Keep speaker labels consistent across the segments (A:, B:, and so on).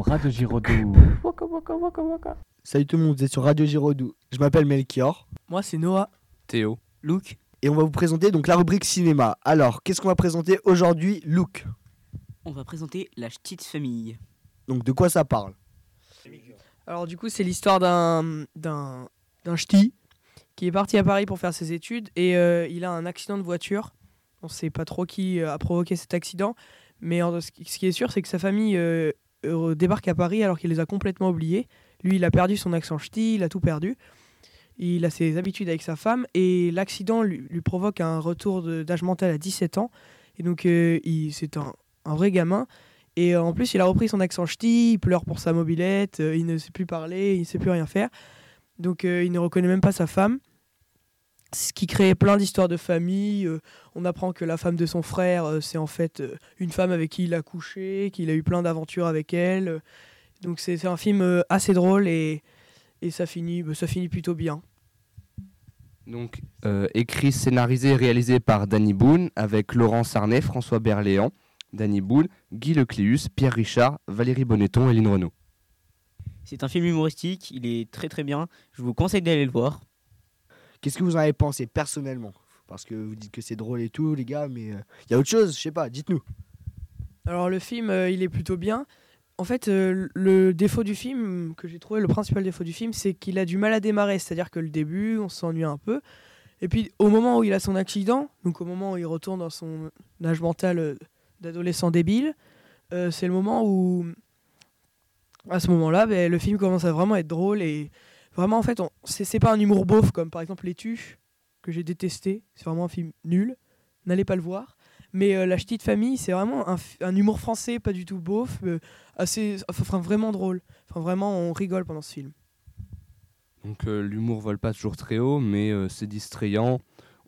A: Radio Giraudoux. Waka waka waka waka.
B: Salut tout le monde, vous êtes sur Radio Giraudoux. Je m'appelle Melchior
C: Moi, c'est Noah.
D: Théo.
C: Luke.
B: et on va vous présenter donc la rubrique cinéma. Alors, qu'est-ce qu'on va présenter aujourd'hui Look.
E: On va présenter la petite famille.
B: Donc, de quoi ça parle?
C: Alors, du coup, c'est l'histoire d'un d'un d'un ch'ti qui est parti à Paris pour faire ses études et euh, il a un accident de voiture. On sait pas trop qui euh, a provoqué cet accident, mais ce qui est sûr, c'est que sa famille euh, débarque à Paris alors qu'il les a complètement oubliés. Lui, il a perdu son accent ch'ti, il a tout perdu. Il a ses habitudes avec sa femme et l'accident lui, lui provoque un retour d'âge mental à 17 ans. Et donc, euh, c'est un, un vrai gamin. Et euh, en plus, il a repris son accent ch'ti, il pleure pour sa mobilette, euh, il ne sait plus parler, il ne sait plus rien faire. Donc, euh, il ne reconnaît même pas sa femme. Ce qui crée plein d'histoires de famille. euh, on apprend que la femme de son frère, euh, c'est en fait euh, une femme avec qui il a couché, qu'il a eu plein d'aventures avec elle. Donc, c'est un film euh, assez drôle et, et ça, finit, bah, ça finit plutôt bien.
D: Donc, euh, écrit, scénarisé et réalisé par Danny Boone avec Laurent Sarnet, François Berléand, Danny Boone, Guy Lecléus, Pierre Richard, Valérie Bonneton et Lynn Renaud.
E: C'est un film humoristique, il est très très bien. Je vous conseille d'aller le voir.
B: Qu'est-ce que vous en avez pensé personnellement? Parce que vous dites que c'est drôle et tout, les gars, mais il y a autre chose, je sais pas, dites-nous.
C: Alors le film, euh, il est plutôt bien. En fait, euh, le défaut du film, que j'ai trouvé, le principal défaut du film, c'est qu'il a du mal à démarrer. C'est-à-dire que le début, on s'ennuie un peu. Et puis au moment où il a son accident, donc au moment où il retourne dans son âge mental euh, d'adolescent débile, euh, c'est le moment où, à ce moment-là, ben, le film commence à vraiment être drôle et vraiment en fait, on- c'est pas un humour beauf comme par exemple Les Tuches que j'ai détesté. C'est vraiment un film nul. N'allez pas le voir. Mais euh, La Petite Famille, c'est vraiment un humour français, pas du tout beauf, euh, assez, enfin vraiment drôle. Enfin vraiment, on rigole pendant ce film.
D: Donc, euh, l'humour vole pas toujours très haut, mais euh, c'est distrayant.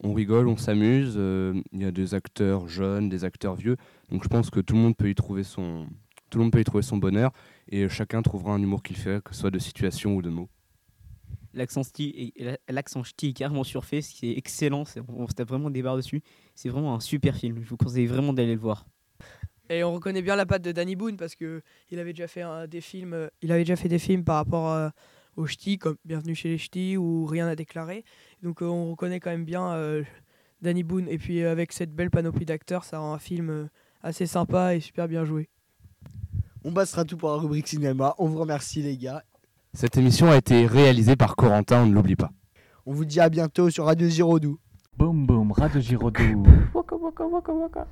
D: On rigole, on s'amuse. euh, Il y a des acteurs jeunes, des acteurs vieux. Donc, je pense que tout le monde peut y trouver son, tout le monde peut y trouver son bonheur et chacun trouvera un humour qu'il fait, que ce soit de situation ou de mots.
E: L'accent ch'ti est, l'accent ch'ti est carrément surfait, c'est excellent, c'est- on se tape vraiment des barres dessus. C'est vraiment un super film, je vous conseille vraiment d'aller le voir.
C: Et on reconnaît bien la patte de Danny Boone parce que il avait déjà fait euh, des films, euh, il avait déjà fait des films par rapport euh, aux ch'tis comme Bienvenue chez les ch'tis ou Rien à déclarer. Donc euh, on reconnaît quand même bien euh, Danny Boone et puis euh, avec cette belle panoplie d'acteurs, ça rend un film euh, assez sympa et super bien joué.
B: On passera tout pour la rubrique cinéma. On vous remercie, les gars.
D: Cette émission a été réalisée par Corentin, on ne l'oublie pas.
B: On vous dit à bientôt sur Radio Giraudoux.
A: Boum boum, Radio Giraudoux. Waka waka waka waka.